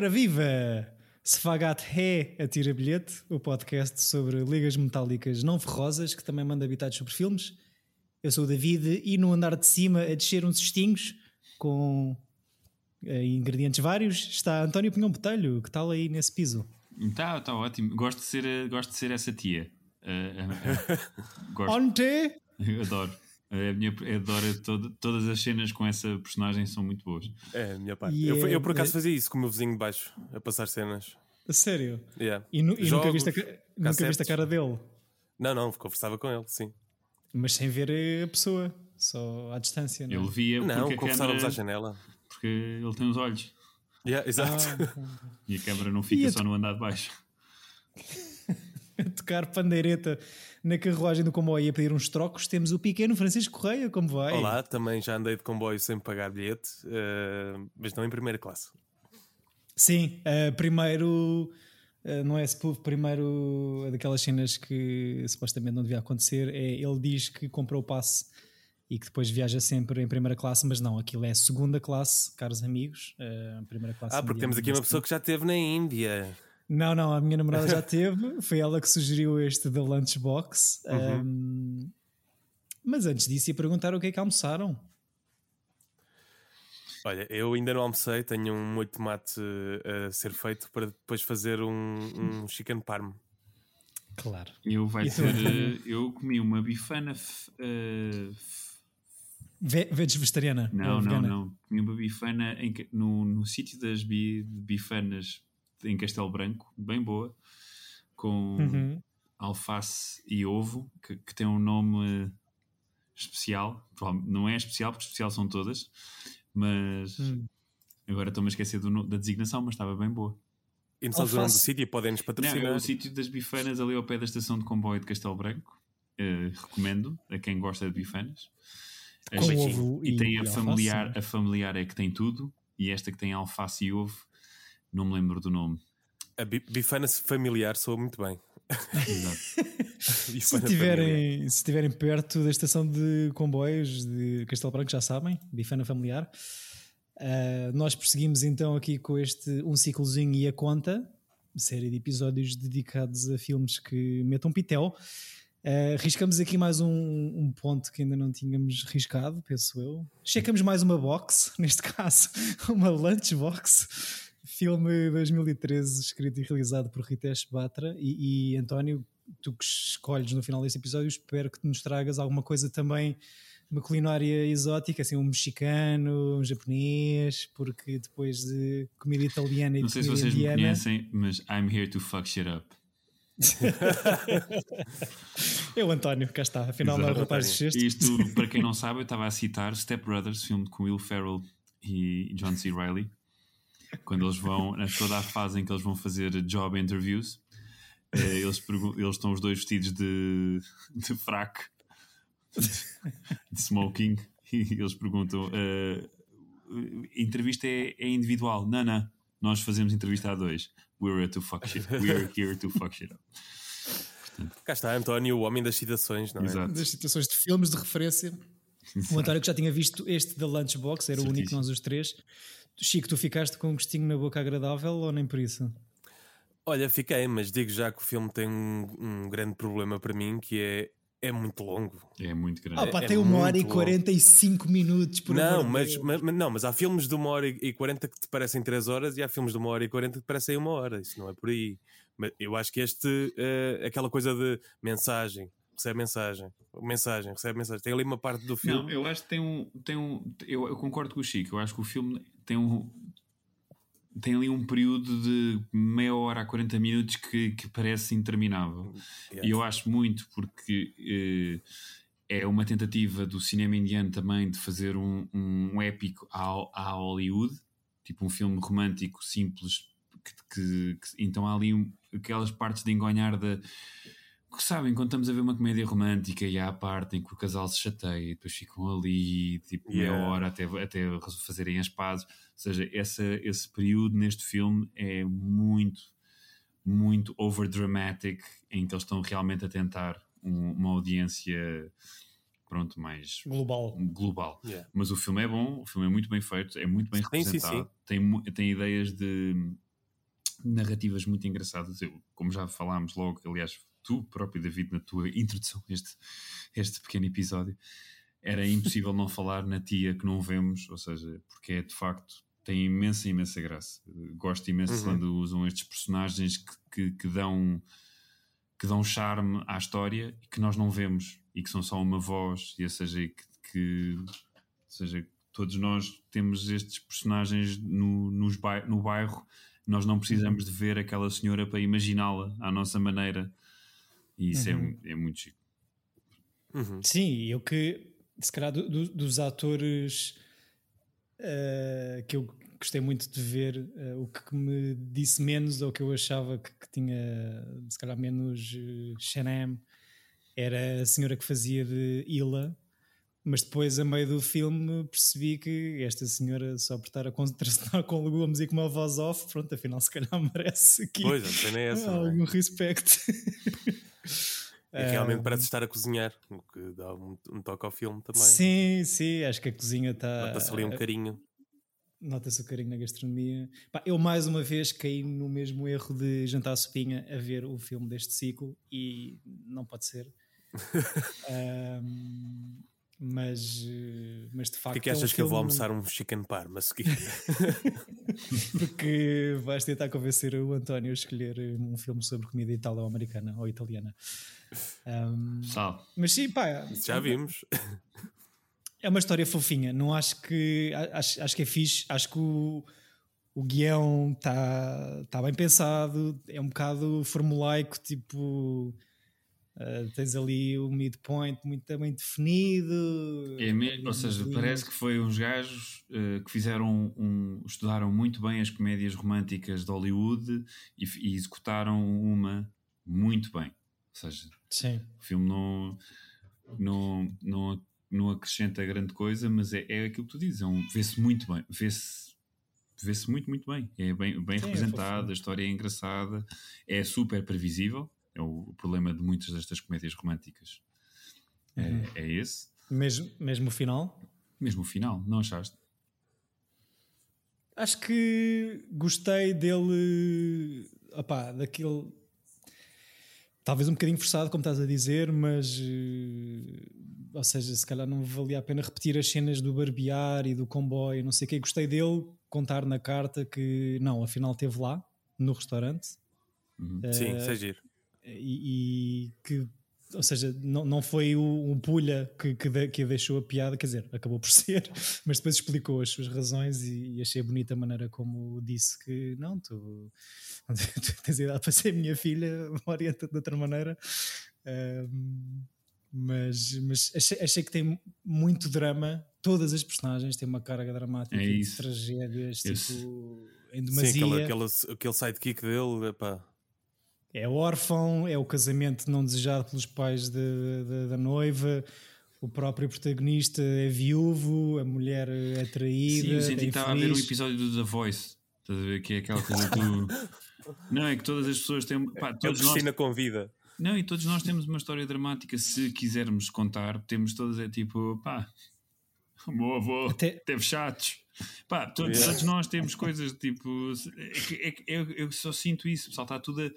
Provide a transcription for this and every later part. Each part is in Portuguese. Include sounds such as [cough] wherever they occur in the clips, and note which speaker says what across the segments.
Speaker 1: Ora viva! Sfagat Ré Atira Bilhete, o podcast sobre ligas metálicas não ferrosas que também manda habitados sobre filmes. Eu sou o David e no andar de cima a descer uns cestinhos com eh, ingredientes vários está António Pinhão Botelho, que tal aí nesse piso?
Speaker 2: Está tá ótimo. Gosto de ser, eh, gosto de ser essa tia. Uh, uh, [laughs] gosto.
Speaker 1: Onde?
Speaker 2: Eu adoro. A minha, adoro todo, todas as cenas com essa personagem são muito boas.
Speaker 3: É, a minha parte. Eu, eu, por acaso fazia isso com o meu vizinho de baixo, a passar cenas.
Speaker 1: A sério?
Speaker 3: Yeah.
Speaker 1: E, nu, e Jogos, nunca, viste a, nunca viste a cara dele?
Speaker 3: Não, não, conversava com ele, sim.
Speaker 1: Mas sem ver a pessoa, só à distância, não
Speaker 2: é? Ele via
Speaker 3: Não, conversávamos câmera, à janela.
Speaker 2: Porque ele tem os olhos.
Speaker 3: Yeah, exato.
Speaker 2: Ah, e a câmera não fica só no andar de baixo. [laughs]
Speaker 1: a [laughs] tocar pandeireta na carruagem do comboio a pedir uns trocos, temos o pequeno Francisco Correia, como vai?
Speaker 3: Olá, também já andei de comboio sem pagar bilhete, uh, mas não em primeira classe.
Speaker 1: Sim, uh, primeiro, uh, não é spoof, primeiro daquelas cenas que supostamente não devia acontecer, é ele diz que comprou o passe e que depois viaja sempre em primeira classe, mas não, aquilo é segunda classe, caros amigos, primeira classe.
Speaker 3: Ah, porque temos aqui uma pessoa que já esteve na Índia.
Speaker 1: Não, não, a minha namorada já [laughs] teve. Foi ela que sugeriu este da Lunchbox. Uhum. Um, mas antes disso, ia perguntar o que é que almoçaram.
Speaker 3: Olha, eu ainda não almocei, tenho um molho de tomate eh, a ser feito para depois fazer um, um [laughs] chicken parm.
Speaker 1: Claro.
Speaker 2: Eu vai ser. Uh, eu comi uma bifana. Uh,
Speaker 1: Ve vegetariana?
Speaker 2: Não, não, não. Comi uma bifana em, no, no sítio das bi, bifanas em Castelo Branco, bem boa, com uhum. alface e ovo, que, que, tem um nome especial. Não é especial, porque especial são todas, mas uhum. agora estou-me a esquecer do, da designação, mas estava bem boa.
Speaker 3: E não sabes o nome do sítio? Podem-nos patrocinar?
Speaker 2: Não, é o sítio das bifanas ali ao pé da estação de comboio de Castelo Branco. Uh, recomendo a quem gosta de bifanas.
Speaker 1: Com ovo
Speaker 2: e, e tem a familiar, a familiar é que tem tudo, e esta que tem alface e ovo não me lembro do nome.
Speaker 3: A bifana familiar soa muito bem. [laughs]
Speaker 1: se, estiverem, se estiverem perto da estação de comboios de Castelo Branco, já sabem, bifana familiar. Uh, nós prosseguimos então aqui com este Um Ciclozinho e a Conta, série de episódios dedicados a filmes que metam pitel. Uh, riscamos aqui mais um, um, ponto que ainda não tínhamos riscado, penso eu. Checamos mais uma box, [laughs] neste caso, uma lunchbox filme 2013, escrito e realizado por Ritesh Batra. E, e, António, tu que escolhes no final desse episódio, espero que nos tragas alguma coisa também, uma culinária exótica, assim, um mexicano, um japonês, porque depois de comida italiana e
Speaker 2: Não sei se vocês indiana... me conhecem, mas I'm here to fuck shit up. [laughs]
Speaker 1: eu, António, cá está, afinal não é o rapaz de
Speaker 2: sexto. Isto, para quem não [laughs] sabe, eu estava a citar Step Brothers, filme com Will Ferrell e John C. Reilly quando eles vão, na toda a fase em que eles vão fazer job interviews, eh, eles, eles estão os dois vestidos de, de fraco, de, smoking, e eles perguntam: uh, entrevista é, é, individual? Não, não, nós fazemos entrevista a dois. We're here to fuck shit. We're here to fuck shit up.
Speaker 3: Cá está António, o homem das citações, não é?
Speaker 1: Exato. Das citações de filmes de referência. Exato. O António que já tinha visto este da Lunchbox, era Certíssimo. o único de nós os três. Chico, tu ficaste com um gostinho na boca agradável ou nem por isso?
Speaker 3: Olha, fiquei, mas digo já que o filme tem um, um grande problema para mim que é é muito longo.
Speaker 2: É muito grande.
Speaker 1: Ah, pá, é, tem uma hora e 45 longo. minutos por
Speaker 3: não mas, mas, mas, não, mas há filmes de uma hora e 40 que te parecem 3 horas e há filmes de uma hora e 40 que te parecem uma hora. Isso não é por aí. Mas eu acho que este é aquela coisa de mensagem recebe mensagem, mensagem, recebe mensagem. Tem ali uma parte do filme.
Speaker 2: Não, eu acho que tem um. Tem um eu, eu concordo com o Chico, eu acho que o filme tem um. Tem ali um período de meia hora a 40 minutos que, que parece interminável. Yes. E eu acho muito porque eh, é uma tentativa do cinema indiano também de fazer um, um épico à, à Hollywood, tipo um filme romântico simples. Que, que, que então há ali um, aquelas partes de engonhar da sabem, quando estamos a ver uma comédia romântica e há a parte em que o casal se chateia e depois ficam ali tipo yeah. meia hora até, até fazerem as pazes. Ou seja, essa, esse período neste filme é muito, muito over dramatic em que eles estão realmente a tentar um, uma audiência pronto, mais
Speaker 1: global.
Speaker 2: global. Yeah. Mas o filme é bom, o filme é muito bem feito, é muito bem representado, sim, sim. Tem, tem ideias de narrativas muito engraçadas. Eu, como já falámos logo, aliás, tu próprio, David, na tua introdução a este, este pequeno episódio, era impossível não falar na tia que não vemos, ou seja, porque é de facto tem imensa, imensa graça. Gosto imenso uhum. quando usam estes personagens que, que, que, dão que dão charme à história e que nós não vemos e que são só uma voz, e ou seja, que, que ou seja, todos nós temos estes personagens no, nos bairro, no bairro, nós não precisamos de ver aquela senhora para imaginá-la à nossa maneira, e isso é uhum. é, é muito chique.
Speaker 1: Uhum. Sim, eu que se calhar do, do, dos atores uh, que eu gostei muito de ver, uh, o que me disse menos ou que eu achava que, que tinha se calhar menos uh, era a senhora que fazia de Ila, mas depois a meio do filme percebi que esta senhora só por estar a contracenar [laughs] com legumes e com uma voz off, pronto, afinal se calhar [laughs] merece aqui
Speaker 3: pois, é essa,
Speaker 1: algum é? respeito. [laughs]
Speaker 3: E realmente parece estar a cozinhar, o que dá um, um, toque ao filme também.
Speaker 1: Sim, sim, acho que a cozinha está.
Speaker 3: Nota-se ali um carinho.
Speaker 1: Nota-se o carinho na gastronomia. Pá, eu mais uma vez caí no mesmo erro de jantar a sopinha a ver o filme deste ciclo e não pode ser. [laughs] um, mas, mas de facto.
Speaker 3: Por que, é que achas é um que eu vou almoçar um chicken parma a seguir? [laughs]
Speaker 1: Porque vais tentar convencer o António a escolher um filme sobre comida italo-americana ou italiana. Um, mas sim, pá.
Speaker 3: Já vimos.
Speaker 1: É uma história fofinha. Não acho que. Acho, acho que é fixe. Acho que o, o guião está tá bem pensado. É um bocado formulaico, tipo. Uh, tens ali o midpoint muito bem definido.
Speaker 2: É mesmo, ou seja, parece que foi uns gajos uh, que fizeram um, estudaram muito bem as comédias românticas de Hollywood e, e executaram uma muito bem. Ou seja,
Speaker 1: Sim.
Speaker 2: o filme não, não, não, não acrescenta grande coisa, mas é, é aquilo que tu dizes, é um, vê-se muito bem, vê-se vê-se muito, muito bem. É bem, bem Sim, é representado, é a história é engraçada, é super previsível. É o, problema de muitas destas comédias românticas. É, uhum. É, é, esse.
Speaker 1: Mesmo, mesmo o final?
Speaker 2: Mesmo o final, não achaste?
Speaker 1: Acho que gostei dele. Opá, daquele talvez um bocadinho forçado, como estás a dizer, mas uh, ou seja, se calhar não valia a pena repetir as cenas do barbear e do comboio, não sei o que. Gostei dele contar na carta que não, afinal esteve lá no restaurante.
Speaker 3: Uhum. Uh, Sim, seja
Speaker 1: e, e, que ou seja, não, não foi o, o Pulha que, que, de, que deixou a piada, quer dizer, acabou por [laughs] ser, mas depois explicou as suas razões e, e achei bonita a maneira como disse que não, tu, [laughs] tu tens idade para ser minha filha, [laughs] orienta-te de outra maneira. Um, mas, mas achei, achei, que tem muito drama. Todas as personagens têm uma carga dramática
Speaker 2: é
Speaker 1: de tragédias, Esse. tipo, em demasia. Sim,
Speaker 3: aquele, aquele, aquele sidekick dele, epá
Speaker 1: é órfão, é o casamento não desejado pelos pais de, de, da noiva, o próprio protagonista é viúvo, a mulher é traída. Sim, eu
Speaker 2: senti que estava a ver um episódio do The Voice, estás a ver? Que é aquela coisa do. [laughs] não, é que todas as pessoas têm. Pá, todos
Speaker 3: a nós... convida.
Speaker 2: Não, e todos nós temos uma história dramática. Se quisermos contar, temos todas, é tipo, pá, o meu avô Até... teve chatos. Pá, todos, yeah. todos nós temos coisas tipo. É, é, eu, eu só sinto isso, pessoal, está tudo a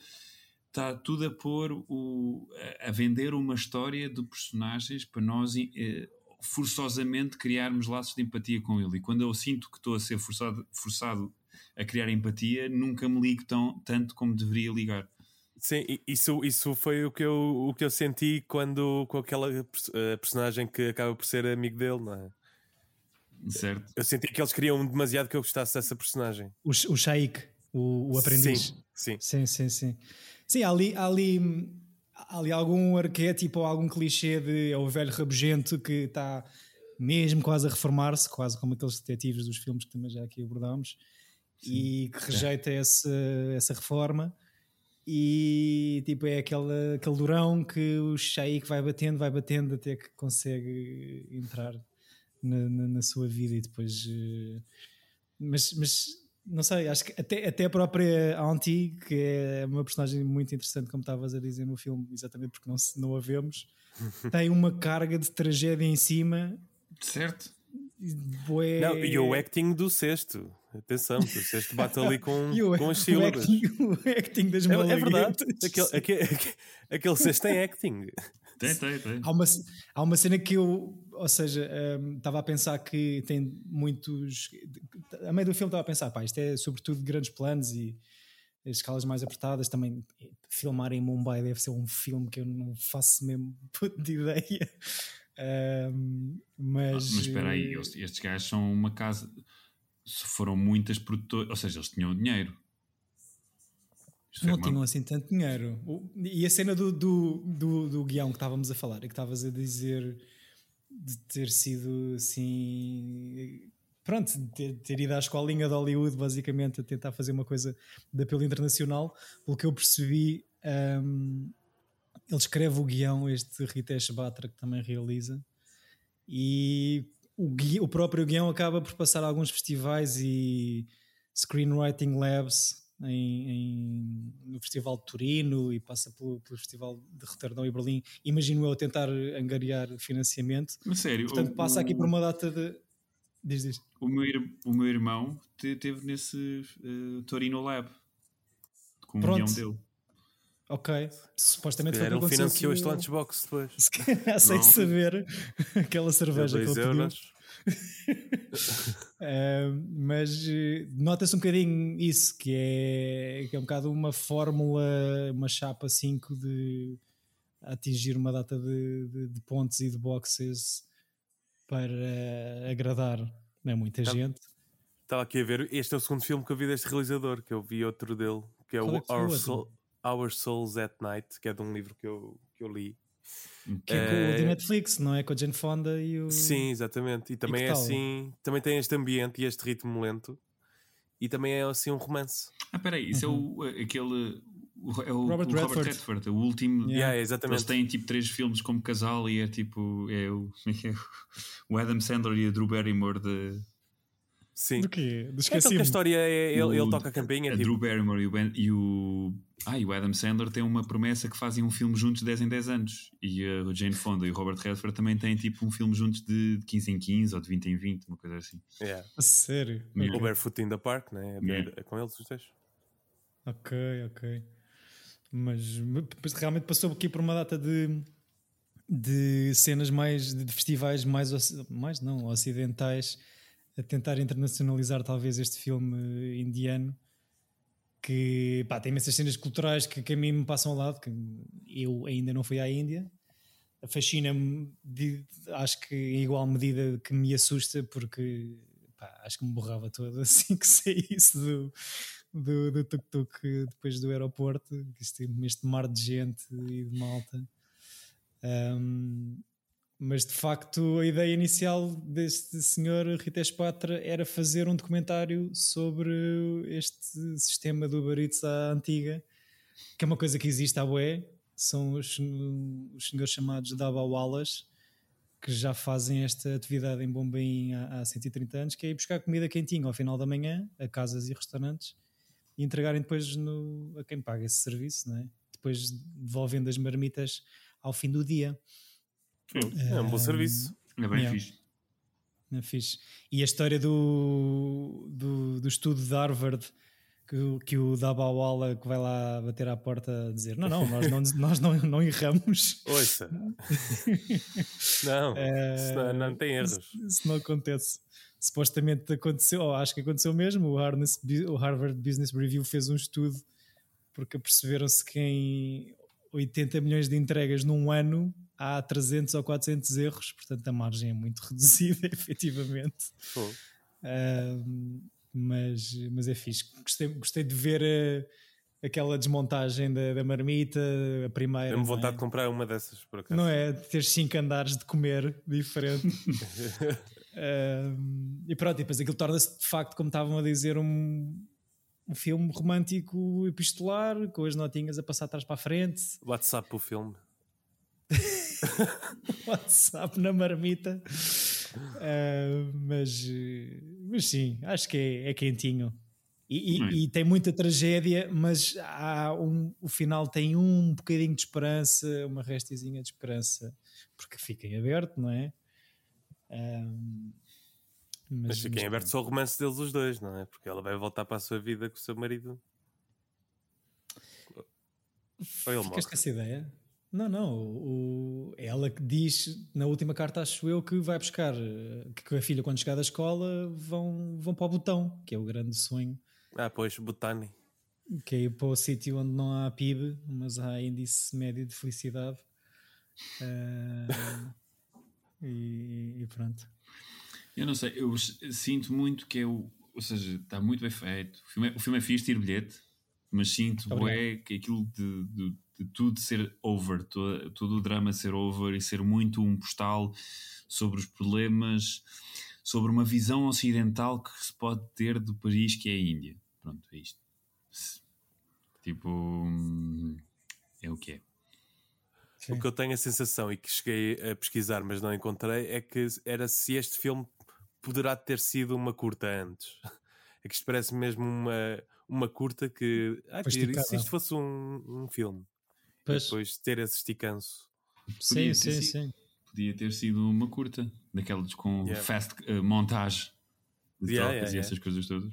Speaker 2: está tudo a pôr o, a vender uma história de personagens para nós eh, forçosamente criarmos laços de empatia com ele. E quando eu sinto que estou a ser forçado, forçado a criar empatia, nunca me ligo tão, tanto como deveria ligar.
Speaker 3: Sim, isso, isso foi o que, eu, o que eu senti quando com aquela uh, personagem que acaba por ser amigo dele, não é?
Speaker 2: Certo.
Speaker 3: Eu senti que eles queriam demasiado que eu gostasse dessa personagem.
Speaker 1: O, o Shaik, o, o aprendiz.
Speaker 3: Sim, sim.
Speaker 1: Sim, sim, sim. Sim, há ali, há ali, há ali algum arquétipo ou algum clichê de é o velho rabugento que está mesmo quase a reformar-se, quase como aqueles detetives dos filmes que também já aqui abordámos, e que rejeita é. essa, essa reforma. E tipo, é aquele, aquele durão que o Shaik vai batendo, vai batendo até que consegue entrar na, na, na sua vida e depois. Uh, mas, mas não sei, acho que até, até a própria Auntie, que é uma personagem muito interessante, como estavas a dizer no filme, exatamente porque não, não a vemos, [laughs] tem uma carga de tragédia em cima.
Speaker 2: Certo.
Speaker 1: Bué...
Speaker 3: Não, e o acting do sexto. Atenção, o sexto bate ali com, [laughs]
Speaker 1: o,
Speaker 3: com as sílabas.
Speaker 1: O acting, o acting das
Speaker 3: é, é verdade. Aquele, aquele, [laughs] aquele sexto tem acting.
Speaker 2: Tem, tem, tem.
Speaker 1: Há uma, há uma cena que eu, ou seja, um, estava a pensar que tem muitos. A meio do filme estava a pensar, pá, isto é sobretudo grandes planos e as escalas mais apertadas. Também filmar em Mumbai deve ser um filme que eu não faço mesmo [laughs] de ideia. Um, mas,
Speaker 2: ah, mas espera aí, estes gajos são uma casa. Foram muitas produtoras, ou seja, eles tinham dinheiro.
Speaker 1: Isto não tinham uma... assim tanto dinheiro. E a cena do, do, do, do guião que estávamos a falar, é que estavas a dizer de ter sido assim. Pronto, de ter, ter, ido à escolinha de Hollywood, basicamente, a tentar fazer uma coisa de apelo internacional. Pelo que eu percebi, um, ele escreve o guião, este Ritesh Batra, que também realiza, e o, guião, o próprio guião acaba por passar alguns festivais e screenwriting labs em, em, no Festival de Turino e passa pelo, pelo, Festival de Roterdão e Berlim. Imagino eu tentar angariar financiamento.
Speaker 2: Mas sério,
Speaker 1: Portanto,
Speaker 2: o,
Speaker 1: passa aqui por uma data de. Diz, diz.
Speaker 2: O meu, o meu irmão teve nesse uh, Torino Lab com o guião dele.
Speaker 1: Ok, supostamente foi
Speaker 3: o que financiou este lunchbox depois. [laughs]
Speaker 1: Se calhar sei saber [laughs] aquela cerveja que ele pediu. [laughs] uh, mas uh, nota-se um bocadinho isso, que é, que é um bocado uma fórmula, uma chapa 5 de atingir uma data de, de, de pontos e de boxes para agradar não é muita tá. gente.
Speaker 3: Estava aqui a ver, este é o segundo filme que eu vi deste realizador, que eu vi outro dele, que é Qual o é Our, Soul, Our Souls at Night, que é de um livro que eu, que eu li.
Speaker 1: Que é, com o de eh, Netflix, não é? Com a Jane Fonda e o.
Speaker 3: Sim, exatamente. E também e é assim. Também tem este ambiente e este ritmo lento. E também é assim um romance.
Speaker 2: Ah, peraí, isso uhum. é o, aquele. É o
Speaker 1: Robert,
Speaker 2: o
Speaker 1: Redford.
Speaker 2: Robert Redford, o último.
Speaker 3: Yeah, exatamente.
Speaker 2: Eles têm tipo três filmes como casal e é tipo. É o, é [laughs] o Adam Sandler e a Drew Barrymore de
Speaker 3: Sim.
Speaker 1: Do quê? Do
Speaker 3: então que a história é ele, o, ele toca a campainha.
Speaker 2: A
Speaker 3: tipo...
Speaker 2: Drew Barrymore e o, ben, e o, ah, e o Adam Sandler têm uma promessa que fazem um filme juntos de 10 em 10 anos. E a Jane Fonda e o Robert Redford também têm tipo um filme juntos de 15 em 15 ou de 20 em 20, uma coisa assim.
Speaker 3: Yeah.
Speaker 1: A sério?
Speaker 3: Yeah. O Barefoot in the Park, né? É, yeah. é com eles os dois.
Speaker 1: Ok, ok. Mas, mas realmente passou aqui por uma data de de cenas mais de festivais mais mais não ocidentais a tentar internacionalizar talvez este filme indiano que pá, tem imensas cenas culturais que, que a mim me passam ao lado, que eu ainda não fui à Índia. Fascina-me, acho que em igual medida que me assusta, porque pá, acho que me borrava todo [laughs] assim que saísse do, do, do tuk-tuk depois do aeroporto, este, este mar de gente e de malta. Um, mas de facto a ideia inicial deste senhor Ritesh Patra era fazer um documentário sobre este sistema do Uber Eats à antiga, que é uma coisa que existe à bué, são os, os senhores chamados Dabawalas, que já fazem esta atividade em Bombay há, há 130 anos, que é ir buscar comida quentinha ao final da manhã a casas e restaurantes e entregarem depois no, a quem paga esse serviço, não é? depois devolvendo as marmitas ao fim do dia.
Speaker 3: É um bom serviço.
Speaker 2: É bem yeah. fixe.
Speaker 1: É fixe. E a história do, do, do estudo de Harvard que, que o Dabawala que vai lá bater à porta a dizer não, não, nós não, nós não, não erramos.
Speaker 3: Ouça. [laughs] não, uh, não, não tem erros.
Speaker 1: Isso não acontece. Supostamente aconteceu, ou acho que aconteceu mesmo, o, Harness, o Harvard Business Review fez um estudo porque perceberam-se que em 80 milhões de entregas num ano há 300 ou 400 erros, portanto a margem é muito [laughs] reduzida, efetivamente. Uh, mas, mas é fixe. Gostei, gostei de ver a, aquela desmontagem da, da marmita, a primeira.
Speaker 3: Tenho vontade é? de comprar uma dessas, por acaso.
Speaker 1: Não é? De ter 5 andares de comer diferente. [laughs] uh, e pronto, e depois aquilo torna-se de facto, como estavam a dizer, um, um filme romântico epistolar, com as notinhas a passar atrás para a frente.
Speaker 3: WhatsApp o filme. [laughs]
Speaker 1: WhatsApp na marmita. Uh, mas, mas sim, acho que é, é quentinho. E, e, e, tem muita tragédia, mas há um, o final tem um bocadinho de esperança, uma restezinha de esperança, porque fica em aberto, não é? Um,
Speaker 3: mas, mas fica em aberto só o romance deles os dois, não é? Porque ela vai voltar para a sua vida com o seu marido.
Speaker 1: Ou ele Ficaste com essa ideia? Não, não. O, ela que diz na última carta, acho eu, que vai buscar que a filha, quando chegar da escola, vão, vão para o botão, que é o grande sonho.
Speaker 3: Ah, pois, Botani.
Speaker 1: Que é ir para o sítio onde não há PIB, mas há índice médio de felicidade. Uh, [laughs] e, e, pronto.
Speaker 2: Eu não sei, eu sinto muito que é o. Ou seja, está muito bem feito. O filme é, o filme é fixe, tiro bilhete, mas sinto é que aquilo de, de de tudo ser over, todo, todo o drama ser over e ser muito um postal sobre os problemas, sobre uma visão ocidental que se pode ter do país que é a Índia. Pronto, é isto. Tipo, é o que é.
Speaker 3: Sim. O que eu tenho a sensação e que cheguei a pesquisar, mas não encontrei, é que era se este filme poderá ter sido uma curta antes. É que isto parece mesmo uma, uma curta que. Ah, se isto fosse um, um filme. Pois. Depois ter esse esticanço.
Speaker 1: Sim, sim, sim.
Speaker 2: Podia ter sido uma curta, daquelas com yeah. fast uh, montagem de yeah, trocas yeah, e essas coisas todas.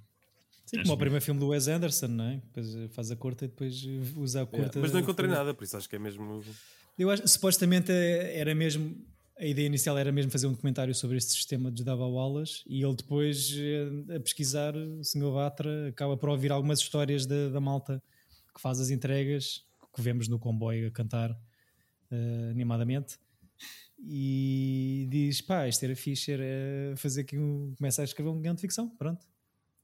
Speaker 1: Sim, acho como o primeiro filme do Wes Anderson, não é? Depois eh, faz a curta e depois eh, usa a curta.
Speaker 3: Mas não encontrei nada, por isso acho que é mesmo.
Speaker 1: Eu acho, supostamente era mesmo. A ideia inicial era mesmo fazer um documentário sobre este sistema de Dava Wallace e ele depois, a pesquisar, o Sr. Batra acaba por ouvir algumas histórias da, da malta que faz as entregas que vemos no comboio a cantar uh, animadamente e diz: pá, isto era fixe, era fazer aqui um. começa a escrever um guião de ficção, pronto.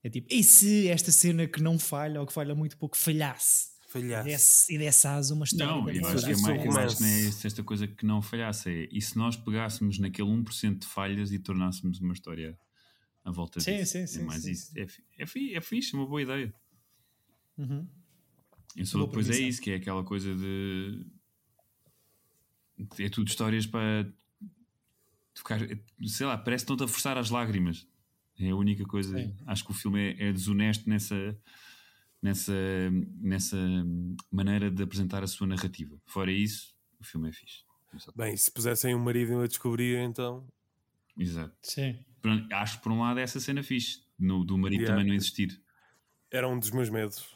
Speaker 1: É tipo, e se esta cena que não falha ou que falha muito pouco falhasse?
Speaker 3: Falhasse.
Speaker 1: E desse, e desse asa uma história.
Speaker 2: Não, eu acho que é mais, eu acho que não é esta coisa que não falhasse. É, e se nós pegássemos naquele 1% de falhas e tornássemos uma história à volta
Speaker 1: sim,
Speaker 2: disso?
Speaker 1: Sim, é sim,
Speaker 2: é mais
Speaker 1: sim,
Speaker 2: isso. É, é, é fixe, é uma boa ideia.
Speaker 1: Uhum.
Speaker 2: Isso depois é isso, que é aquela coisa de. É tudo histórias para. Ficar, sei lá, parece que estão-te a forçar as lágrimas. É a única coisa. Sim. Acho que o filme é, é, desonesto nessa, nessa, nessa maneira de apresentar a sua narrativa. Fora isso, o filme é fixe.
Speaker 3: Bem, se pusessem um marido a descobrir, então.
Speaker 2: Exato.
Speaker 1: Sim.
Speaker 2: Acho que por um lado é essa cena fixe, no, do marido yeah. também não existir.
Speaker 3: Era um dos meus medos.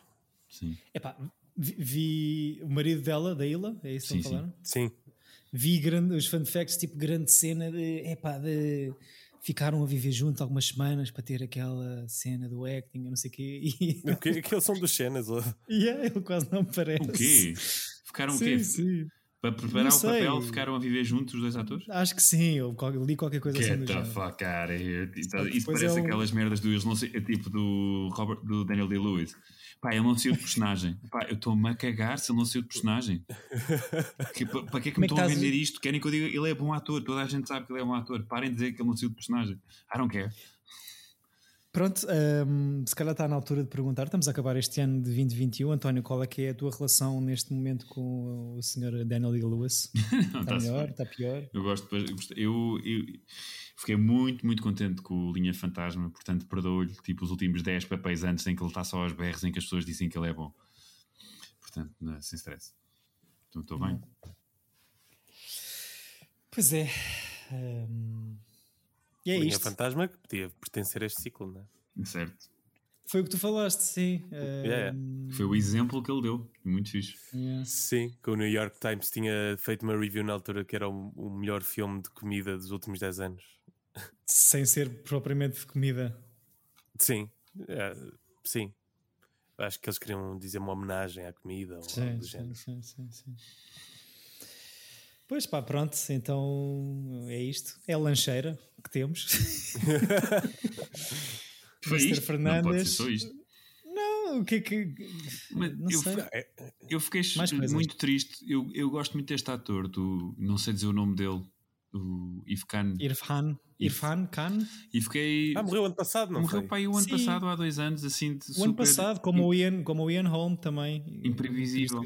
Speaker 2: Sim.
Speaker 1: Epá, vi, vi o marido dela, da Ilha, é isso que estão
Speaker 3: falando? Sim.
Speaker 1: Vi grande, os fun facts, tipo grande cena de, epá, de ficaram a viver juntos algumas semanas para ter aquela cena do acting, não sei o quê. [laughs]
Speaker 3: E... O quê? Aqueles são dos cenas, ou?
Speaker 1: Yeah, ele quase não parece.
Speaker 2: O quê? Ficaram sim, o quê? Sim. Para preparar o papel, ficaram a viver juntos os dois atores?
Speaker 1: Acho que sim, eu li qualquer coisa
Speaker 2: Get assim. Get the fuck out of here. Isso, parece é um... aquelas merdas do, tipo do, Robert, do Daniel Day-Lewis. Pá, ele não saiu de personagem. [laughs] Pá, eu estou-me a cagar se ele não saiu de personagem. Que, para, para que é que me é estão a vender isto? Querem que eu diga ele é bom ator, toda a gente sabe que ele é bom ator. Parem de dizer que ele não saiu de personagem. I don't care.
Speaker 1: Pronto, um, se calhar está na altura de perguntar. Estamos a acabar este ano de 2021. António, qual é que é a tua relação neste momento com o senhor Daniel Lewis? [laughs] está tá melhor? Está pior?
Speaker 2: Eu gosto. Eu, eu, fiquei muito, muito contente com o Linha Fantasma. Portanto, perdoo-lhe tipo os últimos 10 papéis antes em que ele está só aos berros, em que as pessoas dizem que ele é bom. Portanto, não, sem stress. Então, estou bem.
Speaker 1: Pois é. Um... E é
Speaker 3: Linha
Speaker 1: isto.
Speaker 3: Fantasma que podia pertencer a este ciclo, não é?
Speaker 2: Certo.
Speaker 1: Foi o que tu falaste, sim.
Speaker 3: Yeah.
Speaker 2: Foi o exemplo que ele deu. Muito fixe.
Speaker 1: Yeah.
Speaker 3: Sim, que o New York Times tinha feito uma review na altura que era o, o melhor filme de comida dos últimos 10 anos.
Speaker 1: Sem ser propriamente de comida.
Speaker 3: Sim, é, sim. Acho que eles queriam dizer uma homenagem à comida.
Speaker 1: Sim, sim, sim, sim, sim. Pois pá, pronto, então é isto. É a lancheira que temos. [laughs]
Speaker 2: Foi Mr. isto? Fernandes. Não pode ser só isto.
Speaker 1: Não, o que é que.
Speaker 2: Mas não eu, sei. eu fiquei muito triste. Eu, eu gosto muito deste ator, do, não sei dizer o nome dele, o Ifkan.
Speaker 1: Irfan. Irfan Khan.
Speaker 2: E fiquei.
Speaker 3: Ah, morreu ano passado, não
Speaker 2: Morreu para aí o ano Sim. passado, há dois anos, assim.
Speaker 1: o super... ano passado, como o Ian, como o Ian Holm também.
Speaker 2: Imprevisível.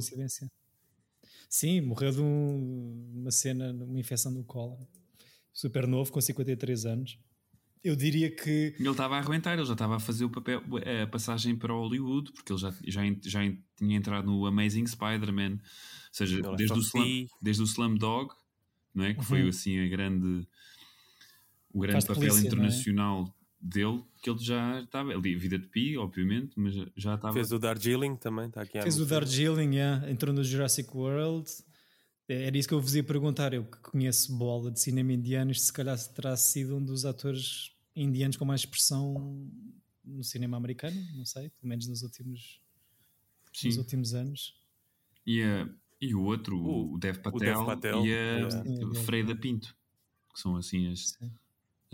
Speaker 1: Sim, morreu de um, uma cena, uma infecção do colo. Super novo, com 53 anos. eu diria que.
Speaker 2: Ele estava a arrebentar, ele já estava a fazer o papel, a passagem para Hollywood, porque ele já, já, já tinha entrado no Amazing Spider-Man, ou seja, desde o, Slum, desde o Slumdog, não é? que foi uhum. assim a grande, o grande Faz papel polícia, é? internacional é? Dele, que ele já estava. Ali, Vida de Pi, obviamente, mas já estava.
Speaker 3: Fez o Darjeeling também, está aqui.
Speaker 1: Fez o Darjeeling, yeah, entrou no Jurassic World. É, era isso que eu vos ia perguntar. Eu que conheço bola de cinema indiano, se calhar terá sido um dos atores indianos com mais expressão no cinema americano, não sei, pelo menos nos últimos, nos últimos anos.
Speaker 2: E, a, e o outro, o, o Dev Patel, o Dev Patel e a é. Freida Pinto, que são assim as,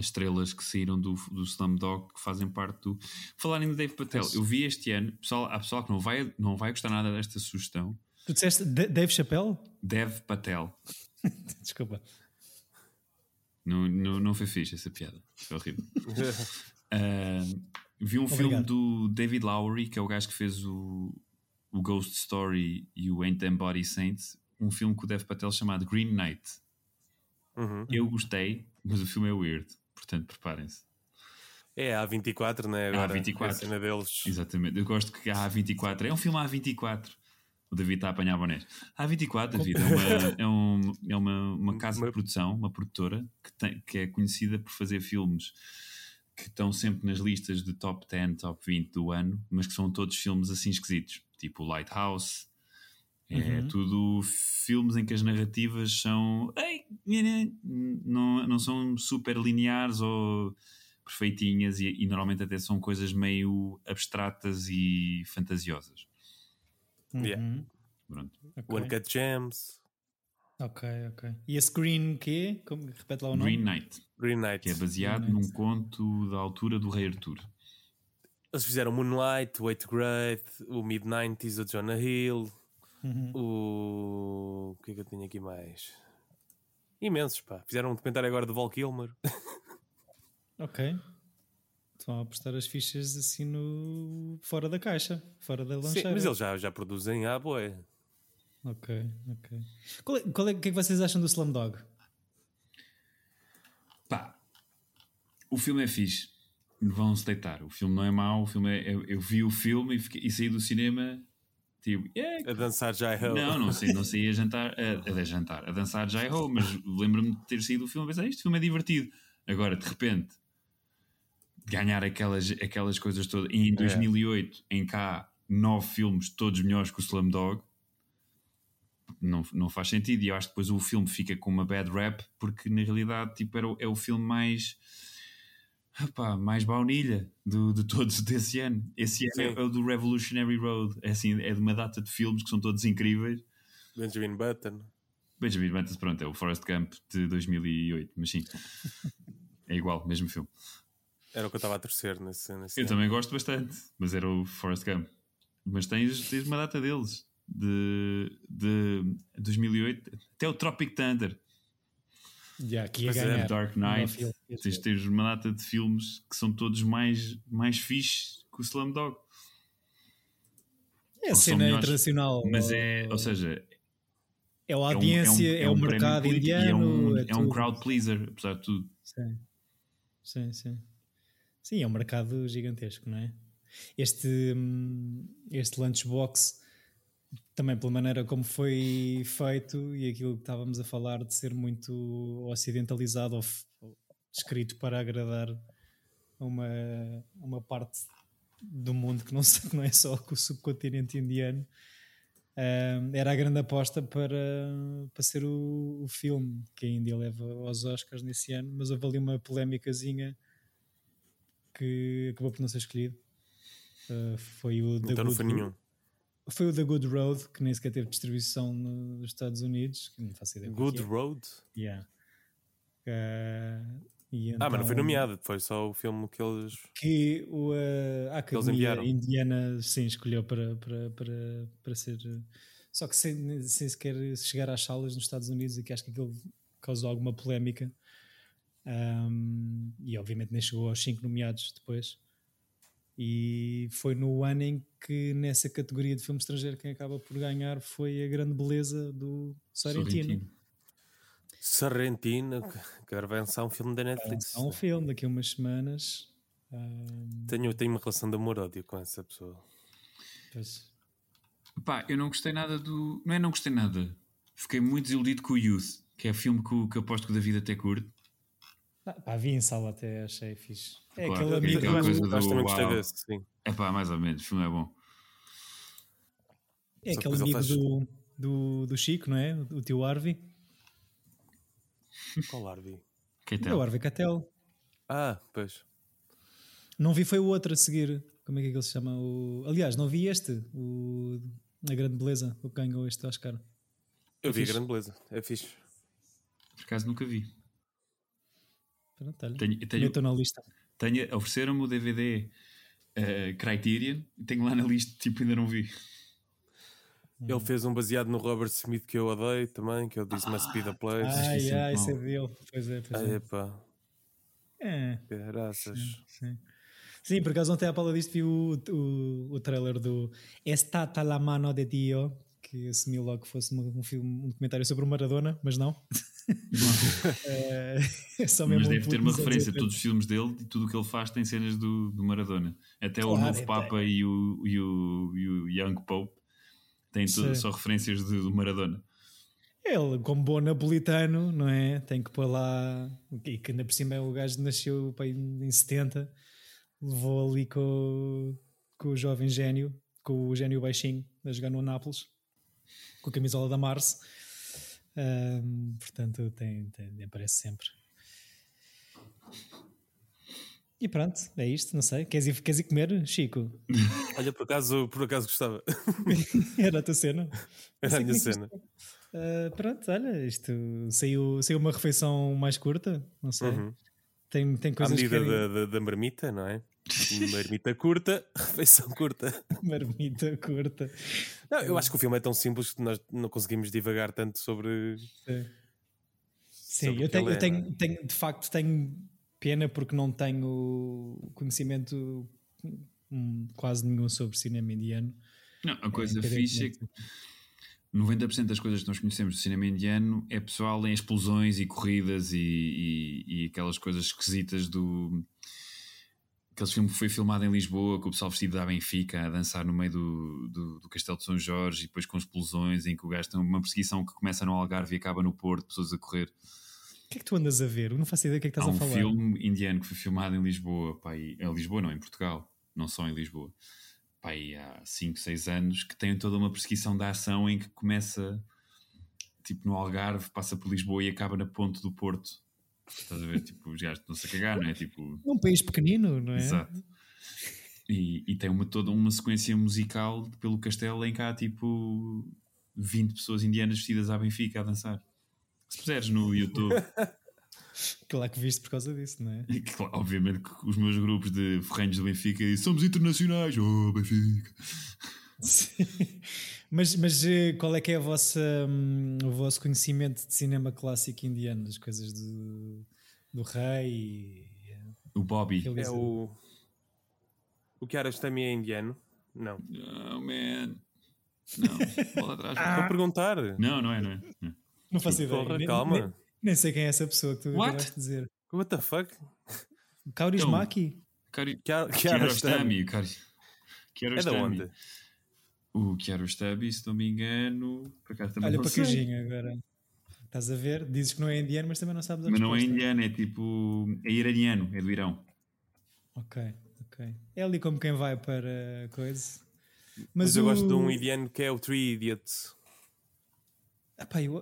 Speaker 2: as estrelas que saíram do, do Slumdog, que fazem parte do. Falarem de Dave Patel, eu vi este ano, pessoal, há pessoal que não vai, não vai gostar nada desta sugestão.
Speaker 1: Tu disseste Dave Chappelle?
Speaker 2: Dev Patel. [laughs]
Speaker 1: Desculpa.
Speaker 2: Não, não, não foi fixe essa piada. Foi horrível. [laughs] uh, vi um Obrigado. filme do David Lowery, que é o gajo que fez o, o Ghost Story e o Ain't Them Body Saints. Um filme com o Dev Patel chamado Green Knight. Uhum. Eu gostei, mas o filme é weird. Portanto, preparem-se.
Speaker 3: É a A24, não é? Agora, a A24. A cena deles.
Speaker 2: Exatamente. Eu gosto que a A24 é um filme A24. O David está a apanhar bonés. A A24, David, é uma, é, um, é uma, uma casa de produção, uma produtora, que, tem, que é conhecida por fazer filmes que estão sempre nas listas de top 10, top 20 do ano, mas que são todos filmes assim esquisitos, tipo Lighthouse. É uhum. tudo filmes em que as narrativas são. Não, não são super lineares ou perfeitinhas e, e normalmente até são coisas meio abstratas e fantasiosas.
Speaker 3: Uhum. Yeah. Pronto. Okay. One Cut Gems.
Speaker 1: Ok, ok. E esse Green quê? Como, repete lá o nome?
Speaker 2: Green Knight.
Speaker 3: Green Knight.
Speaker 2: Que é baseado num conto da altura do Rei Arthur.
Speaker 3: Eles fizeram Moonlight, Wait Great, o Mid-90s, o Jonah Hill, uhum. o... o que é que eu tenho aqui mais? Imensos, pá. Fizeram um documentário agora do Val Kilmer. [laughs]
Speaker 1: ok. Estão a apostar as fichas assim no fora da caixa, fora da lancheira.
Speaker 3: Sim, mas eles já, já produzem a boé.
Speaker 1: Ok, ok. Qual é, qual é, o que é que vocês acham do Slumdog?
Speaker 2: Pá, o filme é fixe. Vão-se deitar. O filme não é mau. O filme é, eu, eu vi o filme e, fiquei, e saí do cinema tipo, yeah.
Speaker 3: a dançar Jai-Ho.
Speaker 2: Não, não sei, não sei a jantar, a, a, jantar, a dançar Jai-Ho, mas lembro-me de ter saído do filme e pensar, este filme é divertido. Agora, de repente, ganhar aquelas, aquelas coisas todas. E em 2008, é. em cá, nove filmes, todos melhores que o Slumdog, não, não faz sentido. E eu acho que depois o filme fica com uma bad rap, porque na realidade tipo, era, é o filme mais. Mais baunilha do, de todos [laughs] desse ano. Esse ano é, é, o do Revolutionary Road. É, assim, é de uma data de filmes que são todos incríveis.
Speaker 3: Benjamin Button.
Speaker 2: Benjamin Button, pronto, é o Forrest Gump de 2008, mas sim, é igual, mesmo filme.
Speaker 3: Era o que eu estava a torcer nesse, nesse
Speaker 2: Eu ano. também gosto bastante, mas era o Forrest Gump. Mas tens, tens uma data deles, de, de 2008, até o Tropic Thunder.
Speaker 1: Yeah, que ia ganhar.
Speaker 2: Dark Knight. Tens, tens uma data de filmes que são todos mais, mais fixe que o Slumdog.
Speaker 1: É a cena internacional.
Speaker 2: Mas é, ou seja,
Speaker 1: é a audiência, é, um, é, um, é o mercado indiano. É
Speaker 2: um, é, um crowd pleaser, apesar de tudo.
Speaker 1: Sim, sim, sim. Sim, é um mercado gigantesco, não é? Este, hum, este lunchbox, também pela maneira como foi feito e aquilo que estávamos a falar de ser muito ocidentalizado ou, ou escrito para agradar uma, uma parte do mundo que não, [laughs] que não é só o subcontinente indiano. Um, era a grande aposta para, para ser o, o filme que a Índia leva aos Oscars nesse ano, mas houve ali uma polémicazinha que acabou por não ser escolhido. Uh, foi o
Speaker 3: The então não foi nenhum.
Speaker 1: Foi o The Good Road, que nem sequer teve distribuição nos Estados Unidos. Que não faço ideia
Speaker 3: é Good
Speaker 1: é.
Speaker 3: Road?
Speaker 1: Yeah. Uh, então,
Speaker 3: ah, mas não foi então nomeado, foi só o filme que eles.
Speaker 1: Que o, uh, a Academia Indiana sim escolheu para, para, para, para ser. Só que sem, sem sequer chegar às salas nos Estados Unidos e que acho que aquilo causou alguma polémica um, e obviamente nem chegou aos 5 nomeados depois. E foi no ano em que, nessa categoria de filme estrangeiro, quem acaba por ganhar foi a grande beleza do Sorrentino.
Speaker 3: Sorrentino, que vai lançar um filme da Netflix.
Speaker 1: Há um filme daqui a umas semanas. Um...
Speaker 3: Tenho, tenho uma relação de amor-ódio com essa pessoa.
Speaker 2: Pois. Pá, eu não gostei nada do. Não é não gostei nada. Fiquei muito desiludido com o Youth, que é filme que, que aposto que o David até curte.
Speaker 1: Ah, pá, vi em sala até, achei fixe.
Speaker 2: É claro, aquele amigo coisa do, também gostei desse, sim. É pá, mais ou menos, o filme é bom.
Speaker 1: É Só aquele amigo faz... do, do, do Chico, não é? O tio Harvey.
Speaker 3: Qual Harvey?
Speaker 1: É o Harvey Catel.
Speaker 3: Ah, pois.
Speaker 1: Não vi foi o outro a seguir. Como é que, é que ele se chama? O... Aliás, não vi este, o... A Grande Beleza, o que ganhou este Oscar.
Speaker 3: Eu é vi fixe. a Grande Beleza, é fixe.
Speaker 2: Por acaso nunca vi.
Speaker 1: Pronto, olha. Tenho, tenho, na lista.
Speaker 2: Tenho, ofereceram-me o DVD uh, eh, Criterion e tenho lá na lista, tipo, ainda não vi.
Speaker 3: Ele fez um baseado no Robert Smith que eu odeio também, que eu disse ah, Must Be the Place.
Speaker 1: Ai, ai, esse é dele. Pois é, pois
Speaker 3: é. Epá.
Speaker 1: É.
Speaker 3: Graças. Sim,
Speaker 1: sim. sim, por acaso ontem à Paula disto vi o, o, o trailer do Estata la mano de Dio, que assumiu logo que fosse um, filme, um documentário sobre o Maradona, mas não.
Speaker 2: é, [laughs] é só mesmo mas deve ter uma referência. Todos os filmes dele e tudo o que ele faz tem cenas do, do Maradona. Até claro, o novo é, Papa é. E, o, e, o, e o Young Pope têm tudo, só referências de, do Maradona.
Speaker 1: Ele, como bom napolitano, não é? Tem que pôr lá. E que ainda por cima o gajo nasceu em 70, levou ali com, com o jovem gênio, com o gênio baixinho, a jogar no Nápoles, com a camisola da Mars. Um, portanto, tem, tem, aparece sempre. E pronto, é isto, não sei. Queres ir, queres ir comer, Chico? [laughs]
Speaker 3: Olha, por acaso, por acaso gostava. [laughs]
Speaker 1: Era a tua cena.
Speaker 3: Era a minha [laughs] cena.
Speaker 1: Uh, pronto, olha, isto saiu, saiu uma refeição mais curta, não sei. Uhum. Tem, tem coisas
Speaker 3: À medida que... da, da, da marmita, não é? Marmita curta, refeição curta.
Speaker 1: Marmita curta.
Speaker 3: Não, eu acho que o filme é tão simples que nós não conseguimos divagar tanto sobre.
Speaker 1: Sim, Sim sobre eu, tenho, é, eu tenho, é? tenho, de facto, tenho pena porque não tenho conhecimento hum, quase nenhum sobre cinema indiano.
Speaker 2: Não, a coisa é, fixe é que 90% das coisas que nós conhecemos do cinema indiano é pessoal em explosões e corridas e, e, e aquelas coisas esquisitas do. Aquele filme que foi filmado em Lisboa, com o pessoal vestido da Benfica a dançar no meio do, do, do, Castelo de São Jorge e depois com explosões, em que o gajo tem uma perseguição que começa no Algarve e acaba no Porto, pessoas a correr.
Speaker 1: O que é que tu andas a ver? Eu não faço ideia do que é que estás um a falar.
Speaker 2: um filme indiano que foi filmado em Lisboa, pá, e, em Lisboa não, em Portugal, não só em Lisboa, pá, e há 5, 6 anos, que tem toda uma perseguição da ação em que começa tipo no Algarve, passa por Lisboa e acaba na ponte do Porto. Estás a ver? Tipo, os gajos estão-se a cagar, não é? Tipo...
Speaker 1: Um país pequenino, não é?
Speaker 2: Exato. E, e, tem uma, toda uma sequência musical pelo castelo em que há tipo 20 pessoas indianas vestidas à Benfica a dançar. Se puseres no YouTube. [laughs]
Speaker 1: Claro que viste por causa disso, não é?
Speaker 2: E, claro, obviamente que os meus grupos de ferrenhos do Benfica somos internacionais, oh Benfica. [laughs]
Speaker 1: Sim. Mas, mas eh, qual é que é a vossa, um, o vosso conhecimento de cinema clássico indiano, das coisas do, do rei? E,
Speaker 2: o Bobby.
Speaker 3: É o. O eras também é indiano? Não.
Speaker 2: Oh, man. Não, bola atrás.
Speaker 3: Estou a [laughs] perguntar.
Speaker 2: Não, não é, não é.
Speaker 1: Não. Não faço ideia.
Speaker 3: Porra, nem, calma. Nem,
Speaker 1: nem, sei quem é essa pessoa que tu acabaste de dizer.
Speaker 3: What the fuck?
Speaker 1: Kaurismaki?
Speaker 2: Então, Kiarostami. É
Speaker 3: da onde?
Speaker 2: O Kiarostami, se não me engano. Por acaso também
Speaker 1: Olha para Cajinho agora. Estás a ver? Dizes que não é indiano, mas também não sabes a
Speaker 2: Mas
Speaker 1: resposta.
Speaker 2: não é indiano, é tipo. É iraniano, é do Irão.
Speaker 1: Ok, ok. É ali como quem vai para coisa.
Speaker 3: Mas, mas eu gosto de um indiano que é o Three Idiots.
Speaker 1: Epá, eu...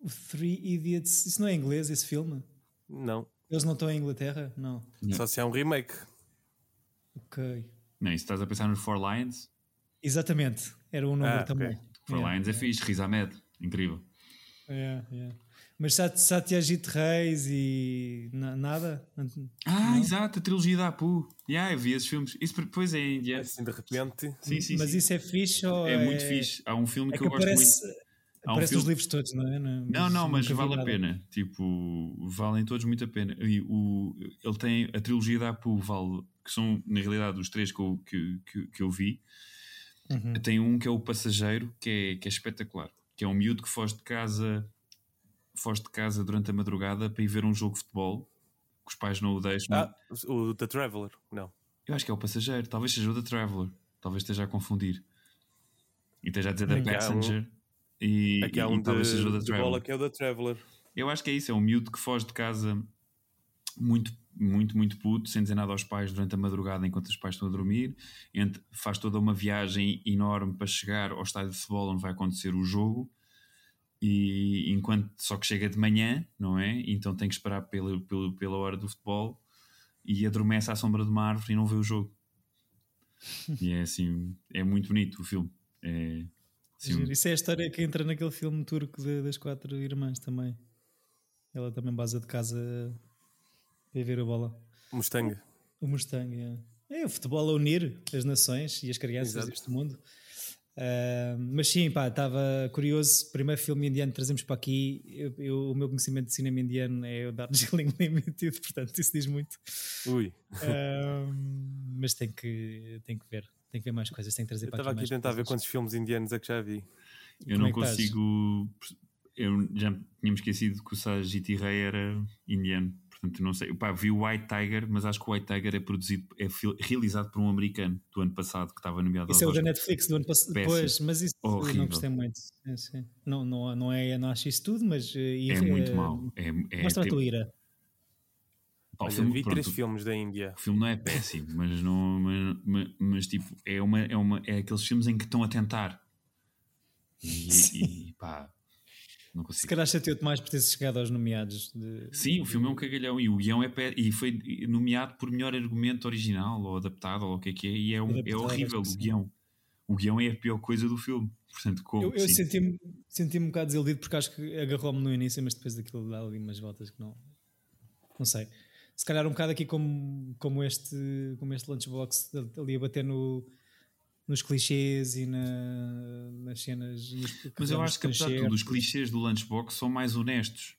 Speaker 1: O Three Idiots. Isso não é inglês, esse filme?
Speaker 3: Não.
Speaker 1: Eles não estão em Inglaterra? Não.
Speaker 3: não. Só se é um remake.
Speaker 1: Ok.
Speaker 2: Não, isso estás a pensar nos Four Lions?
Speaker 1: Exatamente. Era um número ah, também. Okay.
Speaker 2: Four yeah, Lions é fixe, Riz Ahmed. Incrível.
Speaker 1: É, é. Mas Satyajit Reis e nada?
Speaker 2: Ah, não? exato, a trilogia da Apu. Yeah, eu vi esses filmes. Isso depois é
Speaker 3: indiano. Assim, de repente.
Speaker 2: Sim, sim,
Speaker 1: Mas
Speaker 2: sim.
Speaker 1: isso é fixe ou
Speaker 2: é, é... muito fixe. Há um filme é que, que, eu aparece, gosto muito.
Speaker 1: Aparece um filme... livros todos, não é? Não,
Speaker 2: não, não mas vale a pena. Tipo, valem todos muito a pena. E o, ele tem a trilogia da Apu, vale, que são, na realidade, os três que eu, que, que, que eu vi. Uhum. Tem um que é o Passageiro, que é, que é espetacular. Que é um miúdo que foge de casa foge de casa durante a madrugada para ir ver um jogo de futebol que os pais não o deixam.
Speaker 3: Ah, o The Traveller, não.
Speaker 2: Eu acho que é o passageiro, talvez seja o The Traveller, talvez esteja a confundir. E esteja a dizer The Passenger. Um, e,
Speaker 3: aqui há um e, talvez seja o The Traveller. bola que é o The Traveller.
Speaker 2: Eu acho que é isso, é um miúdo que foge de casa muito, muito, muito puto, sem dizer nada aos pais durante a madrugada enquanto os pais estão a dormir, entre, faz toda uma viagem enorme para chegar ao estádio de futebol onde vai acontecer o jogo, e enquanto só que chega de manhã, não é? Então tem que esperar pela, pela, pela hora do futebol e adormece à sombra de uma árvore e não vê o jogo. [laughs] e é assim, é muito bonito o filme. É,
Speaker 1: assim, Isso é a história que entra naquele filme turco de, das quatro irmãs também. Ela também base de casa para ver a bola.
Speaker 3: Mustang.
Speaker 1: O Mustang, é. é o futebol a unir as nações e as crianças Exato. deste mundo. Uh, mas sim, pá, estava curioso. Primeiro filme indiano que trazemos para aqui. Eu, eu, o meu conhecimito de cinema indiano é o Darjeeling [laughs] Limited, portanto, isso diz muito.
Speaker 3: Ui.
Speaker 1: Uh, mas tem que, tem que ver, tem que ver mais coisas. Tem que trazer eu
Speaker 3: para aqui. Estava aqui a tentar coisas. ver quantos filmes indianos é que já vi.
Speaker 2: Eu Como não é consigo. Eu já tínhamos esquecido que o Sajid Ray era indiano. Portanto, não sei. Pá, vi o White Tiger, mas acho que o White Tiger é produzido, é realizado por um americano do ano passado que estava nomeado
Speaker 1: Isso é o da Netflix do ano passado. Depois, mas isso Horrível. não gostei muito. É, sim. Não, não, não, é, não acho isso tudo, mas.
Speaker 2: Eh, é muito mau. É,
Speaker 1: é, mostra a tua ira.
Speaker 3: Pá, filme, vi pronto, três filmes da Índia.
Speaker 2: O filme não é péssimo, mas, não, mas, mas, mas, tipo, é, uma, é, uma, é aqueles filmes em que estão a tentar. E, e [laughs] pá, não consigo.
Speaker 1: Se calhar chateou-te mais por ter chegado aos nomeados. De...
Speaker 2: Sim, o filme é um cagalhão e o guião é pé, e foi nomeado por melhor argumento original ou adaptado ou o que é que é, e é, um, é horrível o guião. O guião é a pior coisa do filme. Portanto, como,
Speaker 1: eu, eu senti-me senti um bocado desiludido porque acho que agarrou-me no início, mas depois daquilo dá ali umas voltas que não. Não sei. Se calhar um bocado aqui como, como, este, como este lunchbox ali a bater no nos clichês e na, nas cenas.
Speaker 2: Mas eu acho que, apesar de tudo, os clichês do Lunchbox são mais honestos.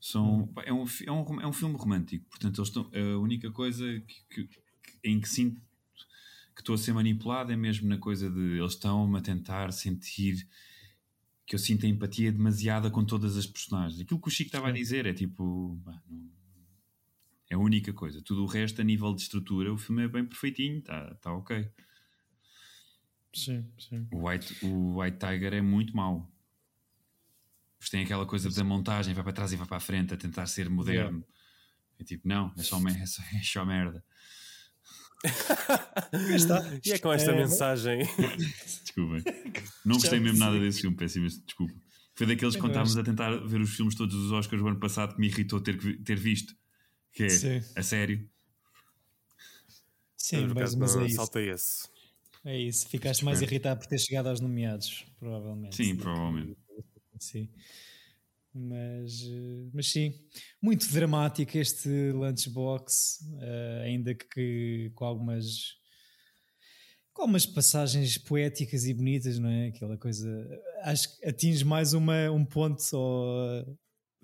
Speaker 2: São, hum. é, um, é, um, é um filme romântico, portanto, eles estão, a única coisa que, que, em que sinto que estou a ser manipulado é mesmo na coisa de eles estão-me a tentar sentir que eu sinto a empatia demasiada com todas as personagens. Aquilo que o Chico estava a dizer é tipo. Bah, não, é a única coisa. Tudo o resto, a nível de estrutura, o filme é bem perfeitinho, está tá ok.
Speaker 1: Sim, sim.
Speaker 2: O White, o White Tiger é muito mau. Pois tem aquela coisa da montagem, vai para trás e vai para a frente a tentar ser moderno. Yeah. É tipo, não, é só, [laughs] é só, é só merda. [laughs]
Speaker 3: e é com esta é... mensagem. [laughs]
Speaker 2: Desculpem. Não gostei mesmo nada desse filme, péssimo, desculpa. Foi daqueles que quando estávamos a tentar ver os filmes todos dos Oscars do ano passado que me irritou ter, ter visto. Que é Sim. a sério.
Speaker 1: Sim, mas, mas é isso.
Speaker 3: Saltei esse.
Speaker 1: É isso, ficaste mais irritado por ter chegado aos nomeados, provavelmente.
Speaker 2: Sim, provavelmente.
Speaker 1: Sim. Mas, eh, mas sim, muito dramático este lunchbox, uh, ainda que, que, com algumas com algumas passagens poéticas e bonitas, não é? Aquela coisa. Acho que atinge mais uma, um ponto, ou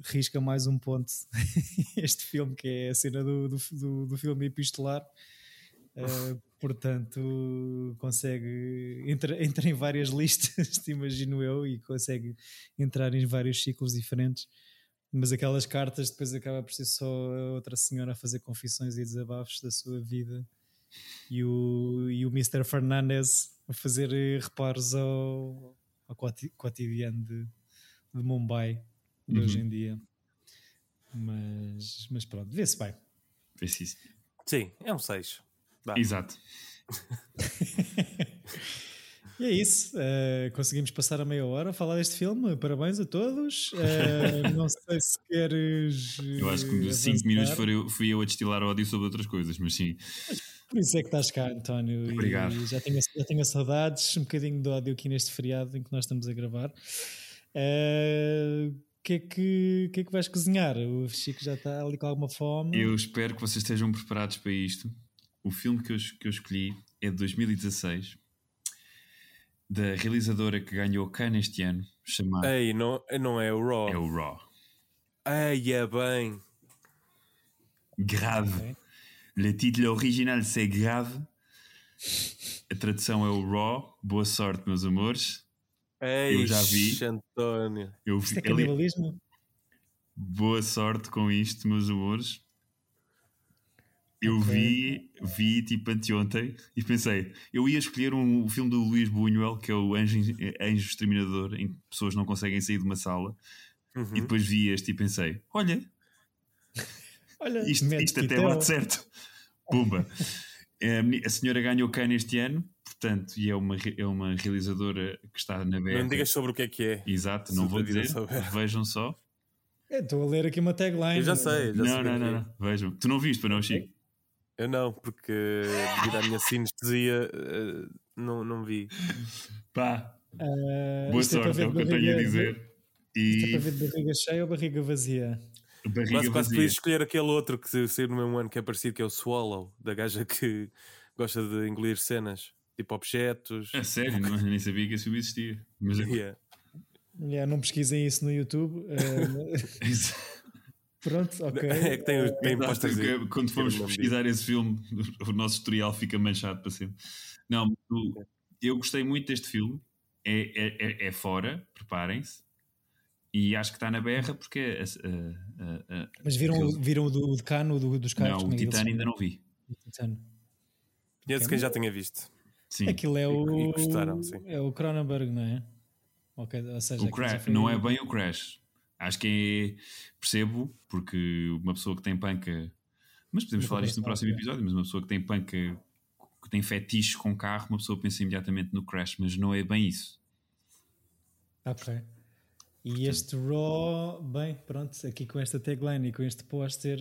Speaker 1: risca mais um ponto [laughs] este filme, que é a cena do, do, do, do filme epistolar. Uh, portanto consegue entra, [laughs] entra em várias listas, [laughs] imagino eu, e consegue entrar em vários ciclos diferentes. Mas aquelas cartas depois acaba por ser só outra senhora a fazer confissões e desabafos da sua vida e o, e o Mr. Fernandes a fazer reparos ao, ao cotidiano de, de Mumbai de uhum. hoje em dia. Mas, mas pronto, vê-se bem.
Speaker 2: Isso.
Speaker 3: Sim, é um 6.
Speaker 2: Exato. [laughs]
Speaker 1: e é isso. Uh, conseguimos passar a meia hora a falar deste filme. Parabéns a todos. Uh, [laughs] não sei se queres.
Speaker 2: Eu acho que 5 minutos fui eu, fui eu a destilar ódio sobre outras coisas, mas sim.
Speaker 1: Por isso é que estás cá, António.
Speaker 2: Obrigado.
Speaker 1: E já tenho, já tenho saudades, um bocadinho de ódio aqui neste feriado em que nós estamos a gravar. Uh, que é que, que é que vais cozinhar? O Chico já está ali com alguma fome.
Speaker 2: Eu espero que vocês estejam preparados para isto o filme que eu, que eu escolhi é de 2016, da realizadora que ganhou Cannes este ano, chamada.
Speaker 3: Ei, não, não é o Raw.
Speaker 2: É o Raw.
Speaker 3: Ei, é bem.
Speaker 2: Grave. Okay. Le titre original c'est Grave. A tradução é o Raw. Boa sorte, meus amores.
Speaker 3: Ei, eu já vi. António.
Speaker 1: Eu vi. Isto é canibalismo?
Speaker 2: boa sorte com isto, meus amores. Eu okay. vi, vi tipo anteontem e pensei, eu ia escolher um, um filme do Luís Buñuel, que é o Anjo, Anjo Exterminador, em que pessoas não conseguem sair de uma sala. Uhum. E depois vi este e pensei, olha, [laughs] olha isto, isto até bate certo. [laughs] Pumba. a senhora ganhou Cannes este ano, portanto, e é uma, é uma realizadora que está na BR.
Speaker 3: Não digas sobre o que é que é.
Speaker 2: Exato, não vou dizer. [laughs] Vejam só.
Speaker 1: Estou a ler aqui uma tagline.
Speaker 3: Eu já sei. Já
Speaker 2: não, sei não, não, não, Vejam. Tu não viste, para não, Chico?
Speaker 3: Eu não, porque devido à minha sinestesia eh, não, não vi.
Speaker 2: Pá, uh, boa é sorte, é o que eu tenho a dizer.
Speaker 1: E... Isto é para ver de barriga cheia ou barriga vazia?
Speaker 3: Barriga Mas quase podias escolher aquele outro que saiu no mesmo ano que é parecido, que é o Swallow, da gaja que [laughs] gosta de engolir cenas, tipo objetos.
Speaker 2: É sério, não, nem sabia que filme existia. Mas...
Speaker 1: Yeah. Yeah, não pesquisem isso no YouTube. [laughs] Uh... Pronto, [laughs] ok.
Speaker 3: É que tem, tem é,
Speaker 2: Quando formos pesquisar esse filme, o nosso tutorial fica manchado para sempre. Não, eu gostei muito deste filme. É, é, é, é fora, preparem-se. E acho que está na berra porque. É,
Speaker 1: Mas viram, aquele... viram o do Decano do, dos carros?
Speaker 2: Não, o Titano ainda não vi.
Speaker 3: Titano. Conheço quem já tenha visto.
Speaker 1: Sim. Aquilo é o. E gostaram, sim. É o Cronenberg, não é? Okay, ou seja,
Speaker 2: o Crash, foi... não é bem o Crash. Acho que é, percebo, porque uma pessoa que tem panca, mas podemos falar isto no próximo episódio, mas uma pessoa que tem panca, que tem fetiche com carro, uma pessoa pensa imediatamente no Crash, mas não é bem isso.
Speaker 1: Ok. E este Raw, bem, pronto, aqui com esta tagline e com este póster.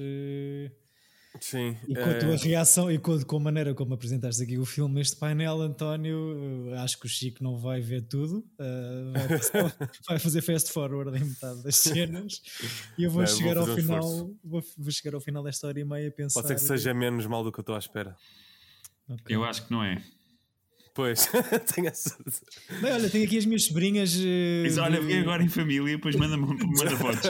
Speaker 3: Sim.
Speaker 1: E com a tua é. reação e com, com a maneira como apresentaste aqui o filme neste painel, António, acho que o Chico não vai ver tudo, uh, vai, [laughs] vai, fazer fast forward em metade das cenas e eu vou não, chegar vou ao final, um vou, vou, chegar ao final desta hora e meia a pensar.
Speaker 3: Pode ser que seja menos mal do que eu estou à espera.
Speaker 2: Okay. Eu acho que não é.
Speaker 3: Pois, [laughs] tenho essa.
Speaker 1: Bem, olha, tenho aqui as minhas sobrinhas.
Speaker 2: Uh, olha, vim agora em família, depois manda, manda [laughs] fotos.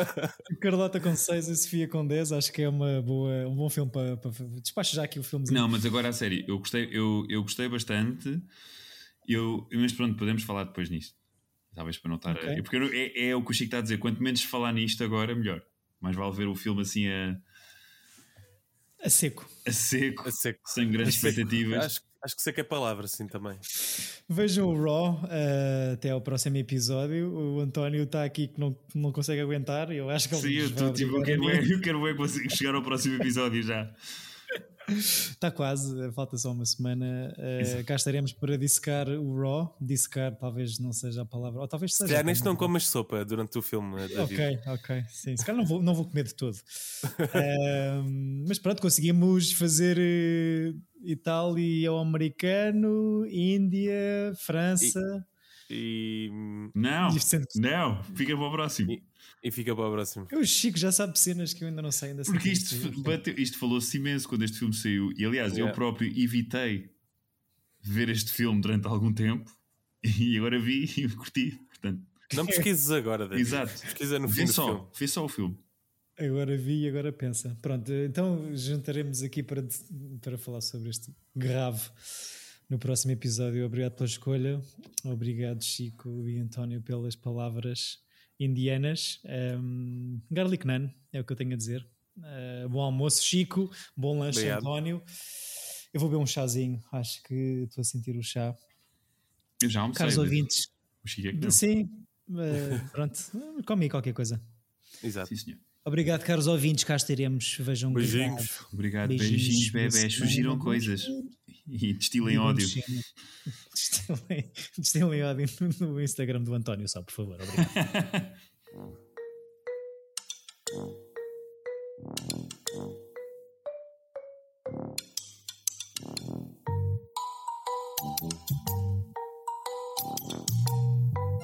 Speaker 1: Carlota com 6 e Sofia com 10, acho que é uma boa, um bom filme para, para despacho já aqui o filme.
Speaker 2: Não, mas agora a sério, eu gostei, eu, eu gostei bastante. Eu, mas pronto, podemos falar depois nisto. Talvez para não estar. Okay. A, porque é, é o que o Chico está a dizer, quanto menos falar nisto agora, melhor. Mais vale ver o filme assim a.
Speaker 1: A seco.
Speaker 2: A seco.
Speaker 3: A seco.
Speaker 2: Sem grandes expectativas.
Speaker 3: Acho, Acho que sei que é palavra, sim, também.
Speaker 1: Vejam o Raw uh, até ao próximo episódio. O António está aqui que não, não consegue aguentar. Eu acho que ele
Speaker 2: Sim, eu, tô, tipo, eu, quero ver, eu quero ver chegar ao próximo episódio já.
Speaker 1: Está quase, falta só uma semana. Uh, cá estaremos para dissecar o Raw. Dissecar talvez não seja a palavra, ou talvez seja.
Speaker 3: Se calhar neste não comas sopa durante o filme.
Speaker 1: David. Ok, ok. Sim, se calhar não vou, não vou comer de todo. uh, [laughs] mas pronto, conseguimos fazer uh, Itália ao americano, Índia, França.
Speaker 3: E. e...
Speaker 2: Não, não, fica para o próximo.
Speaker 3: E... E fica para o próximo.
Speaker 1: O Chico já sabe cenas que eu ainda não sei. Ainda
Speaker 2: Porque isto, isto falou-se imenso quando este filme saiu. E aliás, yeah. eu próprio evitei ver este filme durante algum tempo [laughs] e agora vi e [laughs] curti. Portanto,
Speaker 3: não pesquises agora, David.
Speaker 2: Exato.
Speaker 3: Pesquisa no fim
Speaker 2: só,
Speaker 3: do filme.
Speaker 2: Vê só o filme.
Speaker 1: Agora vi e agora pensa. Pronto, então juntaremos aqui para, para falar sobre este grave no próximo episódio. Obrigado pela escolha. Obrigado, Chico e António, pelas palavras indianas. Um, garlic naan, é o que eu tenho a dizer. Uh, bom almoço, Chico. Bom lanche, Obrigado. António. Eu vou beber um chazinho. Acho que estou a sentir o chá.
Speaker 2: Eu já almocei.
Speaker 1: Caros ouvintes.
Speaker 2: O Chico é que não.
Speaker 1: Sim, uh, pronto. Come qualquer coisa.
Speaker 3: Exato.
Speaker 2: Sim, senhor.
Speaker 1: Obrigado, caros ouvintes. Cá estaremos. Vejam
Speaker 3: Beijinhos.
Speaker 2: Obrigado. Beijinhos, beijinhos bebés. Surgiram coisas. [laughs] E destilem ódio. [laughs]
Speaker 1: Destilem, destilem ódio no Instagram do António, só, por favor. Obrigado.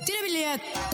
Speaker 1: Tira bilhete!